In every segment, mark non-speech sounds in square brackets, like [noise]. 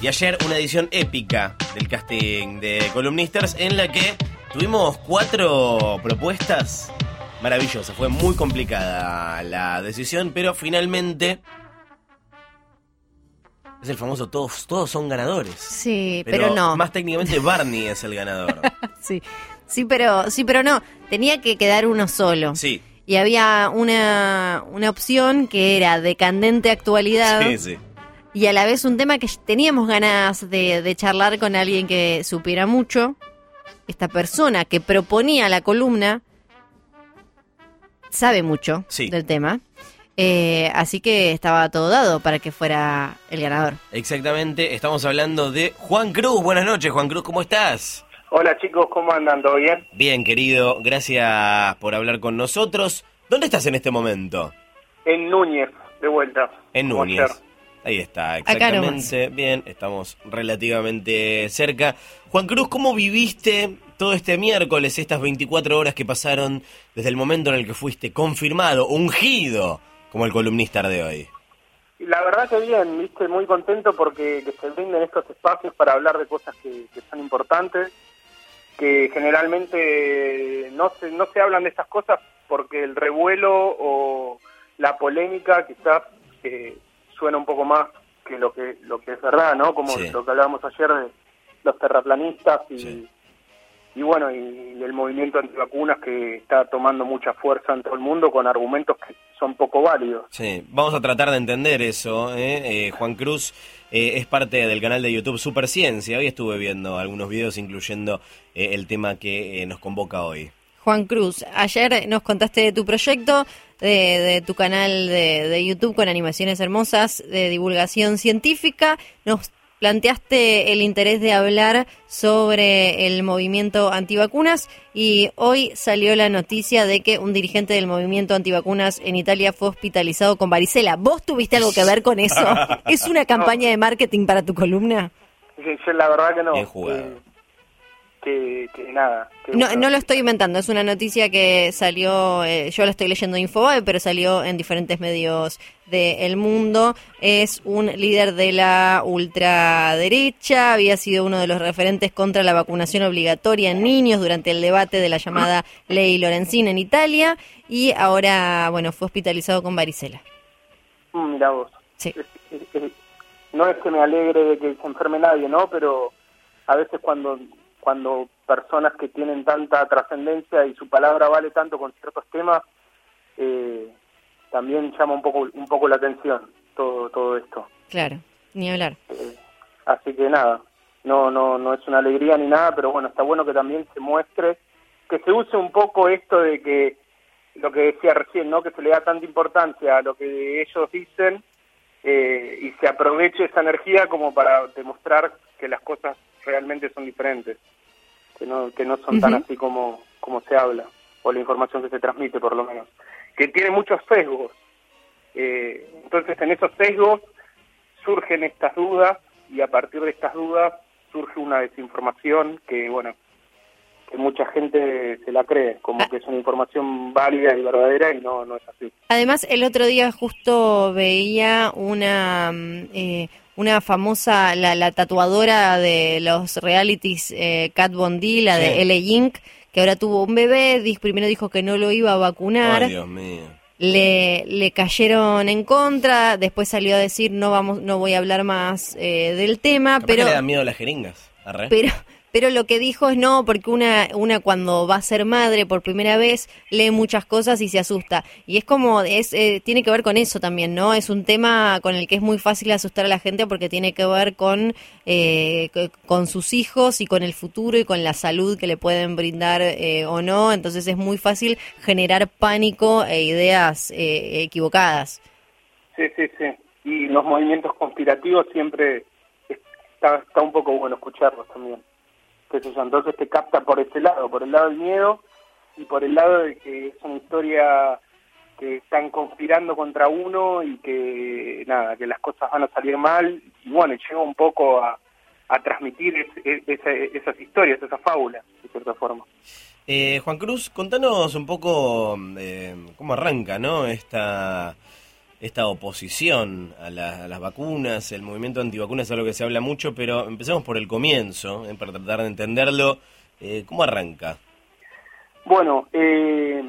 Y ayer una edición épica del casting de Columnisters en la que tuvimos cuatro propuestas maravillosas. Fue muy complicada la decisión, pero finalmente es el famoso todos, todos son ganadores. Sí, pero, no. Más técnicamente Barney es el ganador. [laughs] sí, sí, pero sí, pero no. Tenía que quedar uno solo. Sí. Y había una, una opción que era de candente actualidad. Sí, sí. Y a la vez un tema que teníamos ganas de, de charlar con alguien que supiera mucho. Esta persona que proponía la columna sabe mucho Sí. del tema. Eh, así que estaba todo dado para que fuera el ganador. Exactamente, estamos hablando de Juan Cruz. Buenas noches, Juan Cruz, ¿cómo estás? Hola chicos, ¿cómo andan? ¿Todo bien? Bien, querido, gracias por hablar con nosotros. ¿Dónde estás en este momento? En Núñez, de vuelta. En Núñez. Ahí está, Acá exactamente. Bien, estamos relativamente cerca. Juan Cruz, ¿cómo viviste todo este miércoles, estas 24 horas que pasaron desde el momento en el que fuiste confirmado, ungido como el columnista de hoy? La verdad que bien, viste, muy contento porque que se brinden estos espacios para hablar de cosas que, que son importantes, que generalmente no se, no se hablan de estas cosas porque el revuelo o la polémica quizás eh, suena un poco más que lo que lo que es verdad, ¿no? Como Sí. lo que hablábamos ayer de los terraplanistas y, Sí. y bueno, y, el movimiento antivacunas que está tomando mucha fuerza en todo el mundo con argumentos que son poco válidos. Sí, vamos a tratar de entender eso. ¿eh? Eh, Juan Cruz eh, es parte del canal de YouTube Superciencia. Hoy estuve viendo algunos videos incluyendo eh, el tema que eh, nos convoca hoy. Juan Cruz, ayer nos contaste de tu proyecto, de, de tu canal de, de YouTube con animaciones hermosas de divulgación científica. Nos planteaste el interés de hablar sobre el movimiento antivacunas y hoy salió la noticia de que un dirigente del movimiento antivacunas en Italia fue hospitalizado con varicela. ¿Vos tuviste algo que ver con eso? [laughs] ¿Es una campaña de marketing para tu columna? Sí, la verdad que no. Bien jugado. Que, que, que nada. que No, bueno, no lo estoy inventando, es una noticia que salió, eh, yo la estoy leyendo en Infobae, pero salió en diferentes medios del mundo. Es un líder de la ultraderecha, había sido uno de los referentes contra la vacunación obligatoria en niños durante el debate de la llamada ley Lorenzini en Italia y ahora, bueno, fue hospitalizado con varicela. mm, Mirá vos. Sí. No es que me alegre de que se enferme nadie, ¿no? Pero a veces cuando cuando personas que tienen tanta trascendencia y su palabra vale tanto con ciertos temas, eh, también llama un poco un poco la atención todo todo esto. Claro, ni hablar. Eh, así que nada, no, no, no es una alegría ni nada, pero bueno, está bueno que también se muestre, que se use un poco esto de que, lo que decía recién, ¿no? Que se le da tanta importancia a lo que ellos dicen eh, y se aproveche esa energía como para demostrar que las cosas realmente son diferentes, que no, que no son tan así como, como se habla, o la información que se transmite por lo menos, que tiene muchos sesgos. Eh, entonces en esos sesgos surgen estas dudas y a partir de estas dudas surge una desinformación que, bueno, que mucha gente se la cree, como que es una información válida y verdadera y no, no es así. Además, el otro día justo veía una mm, eh, una famosa, la, la tatuadora de los realities, eh, Kat Von D, la de Sí. LA Inc., que ahora tuvo un bebé, primero dijo que no lo iba a vacunar, Ay, Dios mío. le, le cayeron en contra, después salió a decir no vamos, no voy a hablar más eh, del tema, Capaz pero que le dan miedo las jeringas. Arre. pero pero lo que dijo es no, porque una, una cuando va a ser madre por primera vez lee muchas cosas y se asusta. Y es como, es eh, tiene que ver con eso también, ¿no? Es un tema con el que es muy fácil asustar a la gente porque tiene que ver con, eh, co- con sus hijos y con el futuro y con la salud que le pueden brindar eh, o no. Entonces es muy fácil generar pánico e ideas eh, equivocadas. Sí, sí, sí. Y los movimientos conspirativos siempre está, está un poco bueno escucharlos también. Qué sé yo, entonces te capta por ese lado, por el lado del miedo y por el lado de que es una historia que están conspirando contra uno y que nada, que las cosas van a salir mal y bueno, y lleva un poco a, a transmitir es- es- esa- esas historias, esas fábulas, de cierta forma. Eh, Juan Cruz, contanos un poco eh, cómo arranca, ¿no? Esta esta oposición a, las vacunas, el movimiento antivacunas es algo que se habla mucho, pero empecemos por el comienzo, eh, para tratar de entenderlo. Eh, ¿Cómo arranca? Bueno, eh,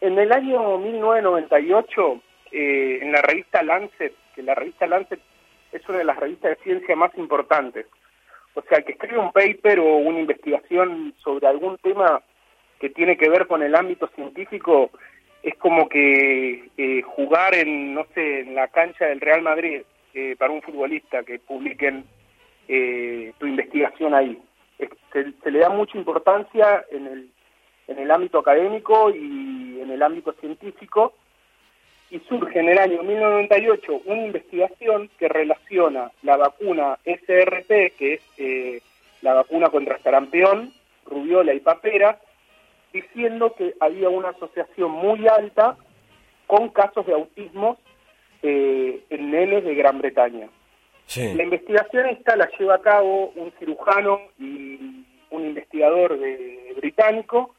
en el año 1998, en la revista Lancet, que la revista Lancet es una de las revistas de ciencia más importantes, o sea, que escribe un paper o una investigación sobre algún tema que tiene que ver con el ámbito científico, es como que eh, jugar en, no sé, en la cancha del Real Madrid eh, para un futbolista, que publiquen eh, tu investigación ahí. Se, le da mucha importancia en el, en el ámbito académico y en el ámbito científico, y surge en el año 1998 una investigación que relaciona la vacuna SRP, que es la vacuna contra sarampión, rubiola y papera, diciendo que había una asociación muy alta con casos de autismo eh, en nenes de Gran Bretaña. La investigación esta la lleva a cabo un cirujano y un investigador de, británico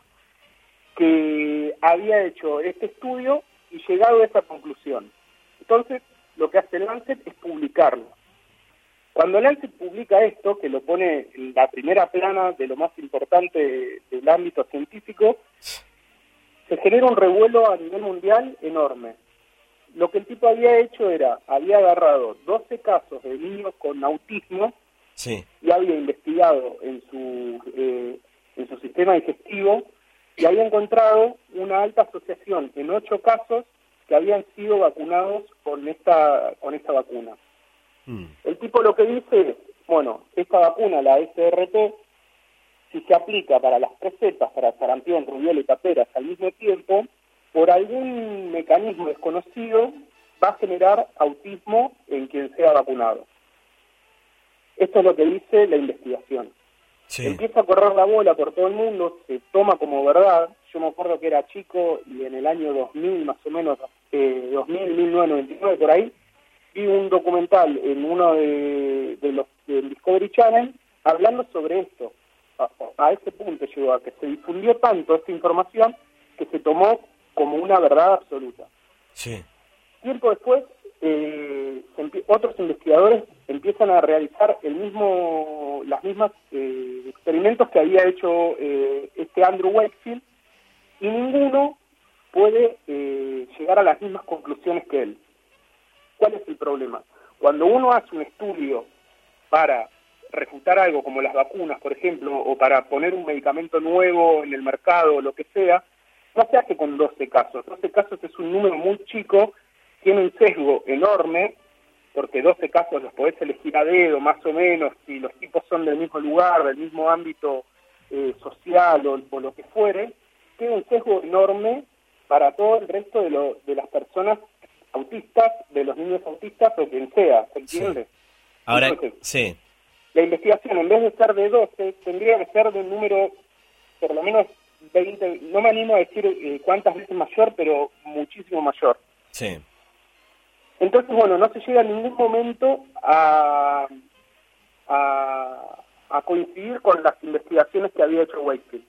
que había hecho este estudio y llegado a esa conclusión. Entonces, lo que hace Lancet es publicarlo. Cuando Lancet publica esto, que lo pone en la primera plana de lo más importante del ámbito científico, se genera un revuelo a nivel mundial enorme. Lo que el tipo había hecho era, había agarrado 12 casos de niños con autismo y había investigado en su, eh, en su sistema digestivo y había encontrado una alta asociación en 8 casos que habían sido vacunados con esta, con esta vacuna. Mm. El tipo lo que dice es, bueno, esta vacuna, la SRT, si se aplica para las tres cepas, para sarampión, rubiola y paperas al mismo tiempo, por algún mecanismo desconocido va a generar autismo en quien sea vacunado. Esto es lo que dice la investigación. Empieza a correr la bola por todo el mundo, se toma como verdad. Yo me acuerdo que era chico y en el año 2000, más o menos, eh, 2000, 1999, por ahí, vi un documental en uno de, los del Discovery Channel hablando sobre esto. A, ese punto llegó a que se difundió tanto esta información que se tomó como una verdad absoluta. Sí. Tiempo después, eh, otros investigadores empiezan a realizar el mismo, las mismas eh, experimentos que había hecho eh, este Andrew Wakefield y ninguno puede llegar a las mismas conclusiones que él. ¿Cuál es el problema? Cuando uno hace un estudio para refutar algo como las vacunas, por ejemplo, o para poner un medicamento nuevo en el mercado o lo que sea, no se hace con 12 casos. 12 casos es un número muy chico, tiene un sesgo enorme, porque 12 casos los podés elegir a dedo, más o menos, si los tipos son del mismo lugar, del mismo ámbito eh, social o, lo que fuere, tiene un sesgo enorme para todo el resto de, de las personas autistas, de los niños autistas o quien sea, ¿se entiende? Ahora, sí. La investigación, en vez de ser de 12, tendría que ser de un número, por lo menos 20, no me animo a decir eh, cuántas veces mayor, pero muchísimo mayor. Sí. Entonces, bueno, no se llega en ningún momento a, a, a coincidir con las investigaciones que había hecho Wakefield.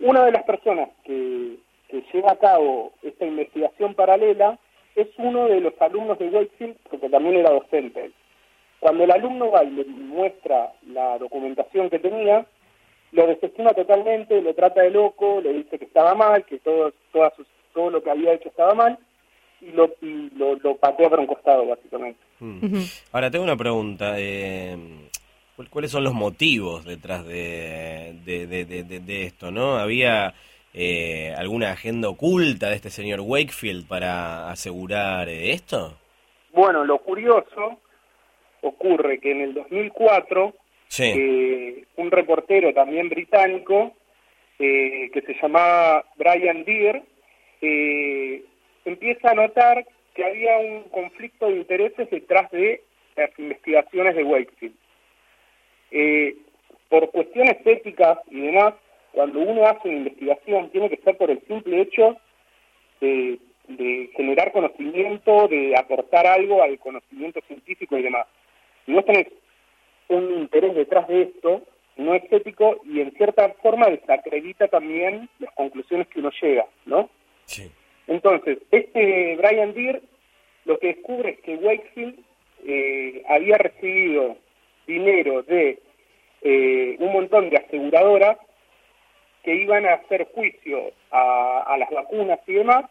Una de las personas que, que lleva a cabo esta investigación paralela es uno de los alumnos de Wakefield, porque también era docente. Cuando el alumno va y le muestra la documentación que tenía, lo desestima totalmente, lo trata de loco, le dice que estaba mal, que todo, todo lo que había hecho estaba mal, y lo, y lo, patea por un costado, básicamente. Mm. Ahora, tengo una pregunta. Eh, ¿Cuáles son los motivos detrás de, de, de, de esto? no ¿Había eh, alguna agenda oculta de este señor Wakefield para asegurar eh, esto? Bueno, lo curioso ocurre que en el 2004 eh, un reportero también británico eh, que se llamaba Brian Deere empieza a notar que había un conflicto de intereses detrás de las investigaciones de Wakefield. por cuestiones éticas y demás, cuando uno hace una investigación tiene que ser por el simple hecho de, generar conocimiento, de aportar algo al conocimiento científico y demás. Si vos tenés un interés detrás de esto, no es ético y en cierta forma desacredita también las conclusiones que uno llega, ¿no? Sí. Entonces, este Brian Deere lo que descubre es que Wakefield eh, había recibido dinero de eh, un montón de aseguradoras que iban a hacer juicio a, las vacunas y demás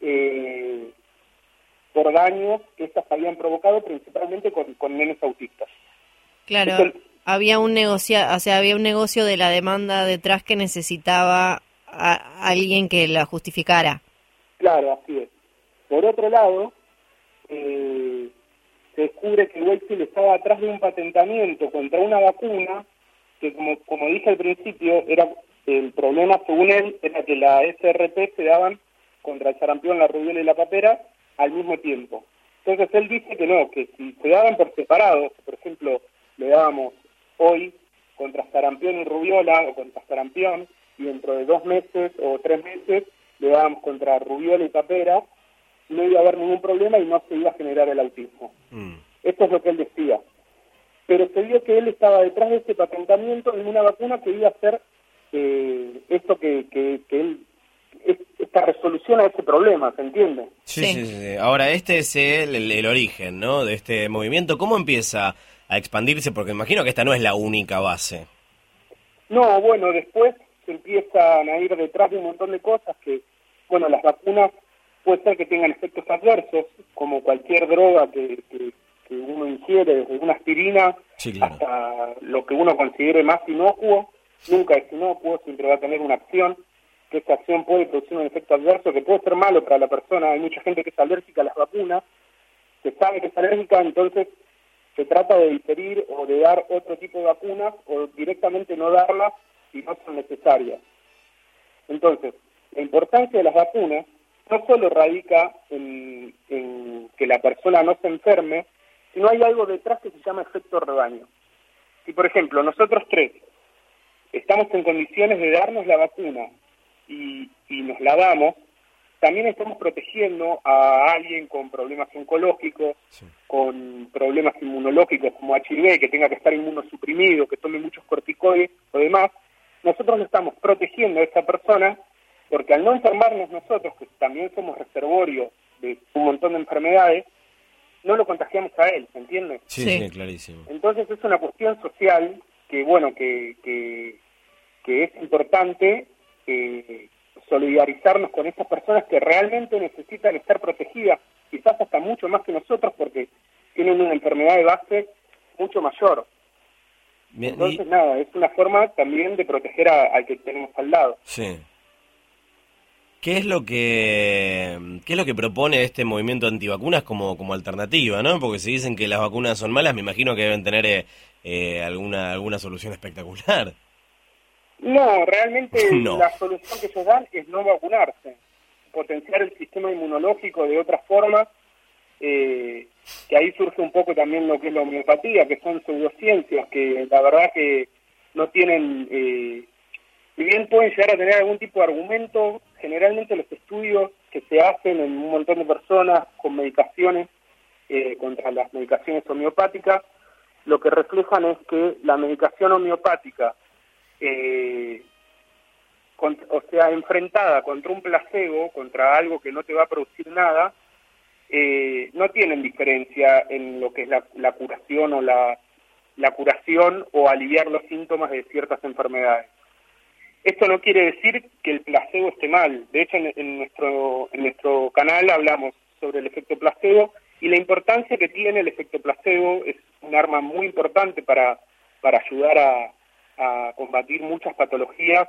eh, por daños que estas habían provocado principalmente con, con nenes autistas. Claro, había un negocio, o sea, había un negocio de la demanda detrás que necesitaba a alguien que la justificara. Claro, así es. Por otro lado, eh, se descubre que Wakefield estaba atrás de un patentamiento contra una vacuna que, como, como dije al principio, era el problema, según él, era que la SRP se daban contra el sarampión, la rubiola y la papera al mismo tiempo. Entonces él dice que no, que si se daban por separado, por ejemplo, le dábamos hoy contra sarampión y rubiola o contra sarampión, y dentro de dos meses o tres meses le dábamos contra rubiola y papera, no iba a haber ningún problema y no se iba a generar el autismo. Mm. Esto es lo que él decía. Pero se vio que él estaba detrás de este patentamiento en una vacuna que iba a hacer eh, esto que, que, él esta resolución a ese problema, ¿se entiende? Sí, sí, sí. Ahora, este es el, el, origen, ¿no? De este movimiento. ¿Cómo empieza a expandirse? Porque imagino que esta no es la única base. No, bueno, después se empiezan a ir detrás de un montón de cosas que, bueno, las vacunas puede ser que tengan efectos adversos, como cualquier droga que, que, uno ingiere, desde una aspirina hasta lo que uno considere más inocuo, nunca es inocuo, siempre va a tener una acción, que esa acción puede producir un efecto adverso que puede ser malo para la persona. Hay mucha gente que es alérgica a las vacunas, que sabe que es alérgica, entonces se trata de diferir o de dar otro tipo de vacunas o directamente no darlas si no son necesarias. Entonces, la importancia de las vacunas no solo radica en, que la persona no se enferme, sino hay algo detrás que se llama efecto rebaño. Si, por ejemplo, nosotros tres estamos en condiciones de darnos la vacuna y, nos la damos, también estamos protegiendo a alguien con problemas oncológicos, con problemas inmunológicos como HIV, que tenga que estar inmunosuprimido, que tome muchos corticoides o demás. Nosotros lo estamos protegiendo a esa persona porque al no enfermarnos nosotros, que también somos reservorio de un montón de enfermedades, no lo contagiamos a él, ¿se entiende? Sí, sí, clarísimo. Entonces es una cuestión social que, bueno, que, que, es importante eh, solidarizarnos con esas personas que realmente necesitan estar protegidas, quizás hasta mucho más que nosotros, porque tienen una enfermedad de base mucho mayor. Entonces, nada, es una forma también de proteger al que tenemos al lado. Sí. ¿Qué es lo que qué es lo que propone este movimiento antivacunas como, como alternativa, no? Porque si dicen que las vacunas son malas, me imagino que deben tener eh, eh, alguna alguna solución espectacular. No, realmente [laughs] la solución que ellos dan es no vacunarse, potenciar el sistema inmunológico de otra forma, eh, que ahí surge un poco también lo que es la homeopatía, que son pseudociencias que la verdad que no tienen si bien pueden llegar a tener algún tipo de argumento, generalmente los estudios que se hacen en un montón de personas con medicaciones eh, contra las medicaciones homeopáticas, lo que reflejan es que la medicación homeopática, eh, o sea, enfrentada contra un placebo, contra algo que no te va a producir nada, eh, no tienen diferencia en lo que es la, curación o la curación o aliviar los síntomas de ciertas enfermedades. Esto no quiere decir que el placebo esté mal. De hecho, en, nuestro, en nuestro canal hablamos sobre el efecto placebo y la importancia que tiene el efecto placebo es un arma muy importante para, para ayudar a, combatir muchas patologías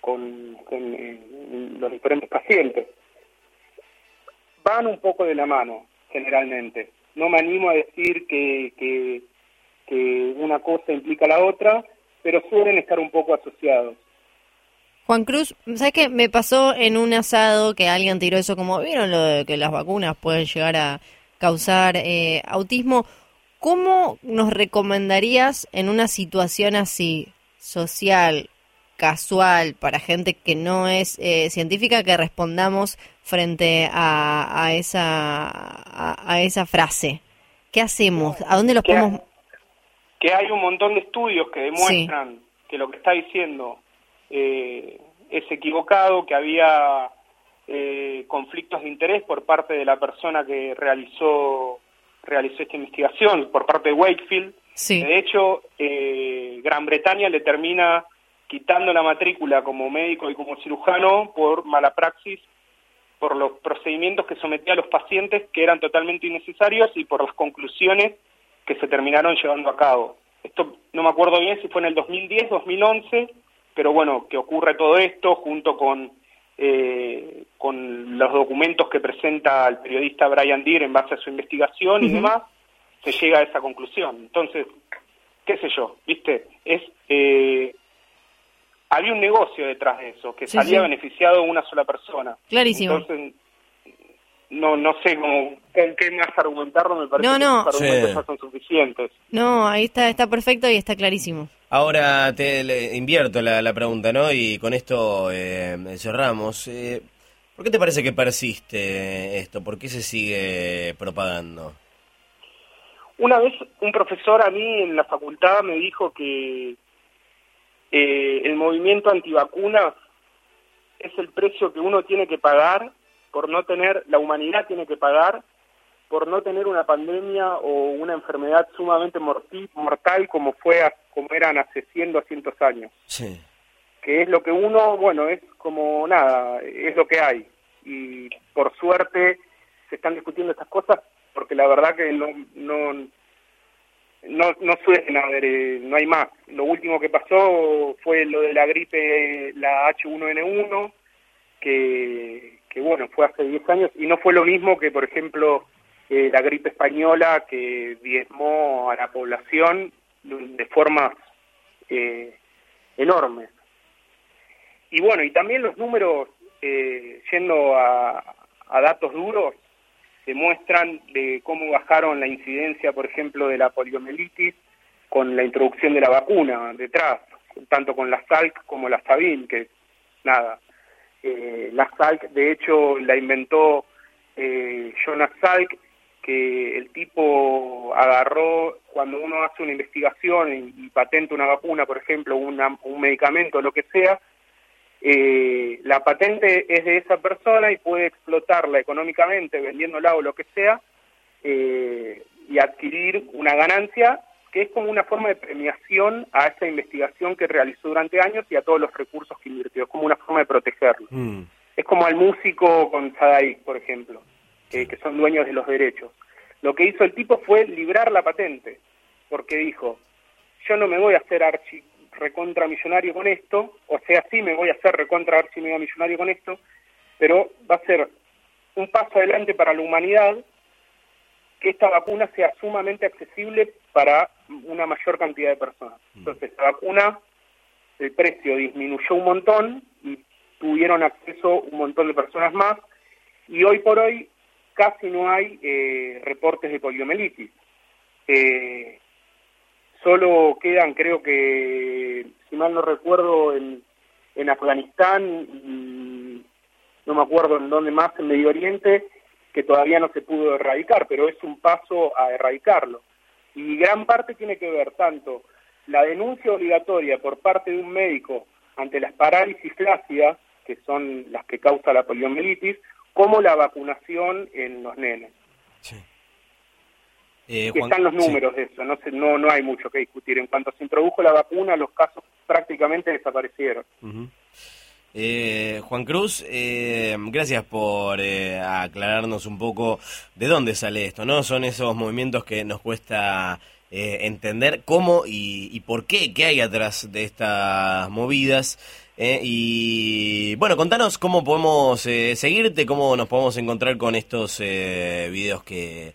con, eh, los diferentes pacientes. Van un poco de la mano, generalmente. No me animo a decir que, que, que una cosa implica la otra, pero suelen estar un poco asociados. Juan Cruz, ¿sabes qué? Me pasó en un asado que alguien tiró eso como, ¿vieron lo de que las vacunas pueden llegar a causar eh, autismo? ¿Cómo nos recomendarías en una situación así, social, casual, para gente que no es eh, científica, que respondamos frente a, esa, a, esa frase? ¿Qué hacemos? ¿A dónde los podemos...? que hay un montón de estudios que demuestran que lo que está diciendo eh, es equivocado, que había eh, conflictos de interés por parte de la persona que realizó, realizó esta investigación, por parte de Wakefield. De hecho, eh, Gran Bretaña le termina quitando la matrícula como médico y como cirujano por mala praxis, por los procedimientos que sometía a los pacientes que eran totalmente innecesarios y por las conclusiones que se terminaron llevando a cabo. Esto no me acuerdo bien si fue en el 2010, 2011, pero bueno, que ocurre todo esto junto con, eh, con los documentos que presenta el periodista Brian Deere en base a su investigación y demás, se llega a esa conclusión. Entonces, qué sé yo, ¿viste? Es eh, había un negocio detrás de eso, que salía beneficiado una sola persona. Clarísimo. Entonces, no no sé cómo, con qué más argumentarlo, me parece no, no. que los argumentos ya son suficientes. No, ahí está, está perfecto y está clarísimo. Ahora te invierto la, la, pregunta, ¿no? Y con esto eh, cerramos. Eh, ¿Por qué te parece que persiste esto? ¿Por qué se sigue propagando? Una vez un profesor a mí en la facultad me dijo que eh, el movimiento antivacunas es el precio que uno tiene que pagar por no tener, la humanidad tiene que pagar por no tener una pandemia o una enfermedad sumamente mortal como fue como eran hace 100, 200 años. Sí. Que es lo que uno, bueno, es como nada, es lo que hay. Y por suerte se están discutiendo estas cosas porque la verdad que no, no no, no suelen haber, eh, no hay más. Lo último que pasó fue lo de la gripe, la H1N1, que, que bueno, fue hace 10 años, y no fue lo mismo que, por ejemplo, eh, la gripe española que diezmó a la población de formas eh, enormes. Y bueno, y también los números, eh, yendo a, a datos duros, demuestran de cómo bajaron la incidencia, por ejemplo, de la poliomielitis con la introducción de la vacuna detrás, tanto con la Salk como la Sabin, que nada, eh, la Salk de hecho la inventó eh, Jonas Salk, que el tipo agarró cuando uno hace una investigación y, patenta una vacuna, por ejemplo, un medicamento, lo que sea, eh, la patente es de esa persona y puede explotarla económicamente vendiéndola o lo que sea eh, y adquirir una ganancia que es como una forma de premiación a esa investigación que realizó durante años y a todos los recursos que invirtió, es como una forma de protegerlo. Mm. Es como al músico con Sadaic, por ejemplo, que son dueños de los derechos. Lo que hizo el tipo fue librar la patente, porque dijo, yo no me voy a hacer archi recontra millonario con esto, o sea, sí me voy a hacer recontra archi millonario con esto, pero va a ser un paso adelante para la humanidad que esta vacuna sea sumamente accesible para una mayor cantidad de personas. Mm. Entonces, la vacuna, el precio disminuyó un montón y tuvieron acceso un montón de personas más, y hoy por hoy casi no hay eh, reportes de poliomielitis. Eh, Solo quedan, creo que, si mal no recuerdo, en, en Afganistán no me acuerdo en dónde más, en Medio Oriente, que todavía no se pudo erradicar, pero es un paso a erradicarlo. Y gran parte tiene que ver tanto la denuncia obligatoria por parte de un médico ante las parálisis flácidas, que son las que causa la poliomielitis, como la vacunación en los nenes. Sí. Eh, están los números de eso, no, no, no hay mucho que discutir. En cuanto se introdujo la vacuna, los casos prácticamente desaparecieron. Eh, Juan Cruz, eh, gracias por aclararnos un poco de dónde sale esto, ¿no? Son esos movimientos que nos cuesta entender cómo y, y, por qué, qué hay atrás de estas movidas. y bueno, contanos cómo podemos seguirte, cómo nos podemos encontrar con estos videos que,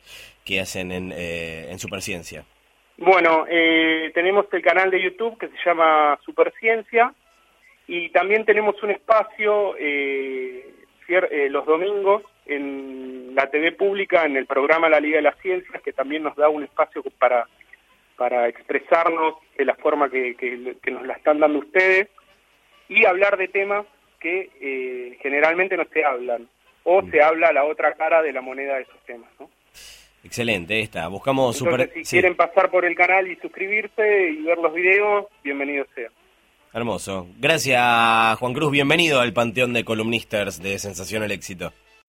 que hacen en, eh, en Superciencia? Bueno, eh, tenemos el canal de YouTube que se llama Superciencia y también tenemos un espacio eh, eh, los domingos en la TV pública, en el programa La Liga de las Ciencias, que también nos da un espacio para, para expresarnos de la forma que, que, nos la están dando ustedes y hablar de temas que generalmente no se hablan o mm. se habla la otra cara de la moneda de esos temas, ¿no? Excelente, esta. Buscamos Entonces, Si quieren pasar por el canal y suscribirse y ver los videos, bienvenido sea. Hermoso. Gracias, Juan Cruz. Bienvenido al panteón de columnistas de Sensación al Éxito.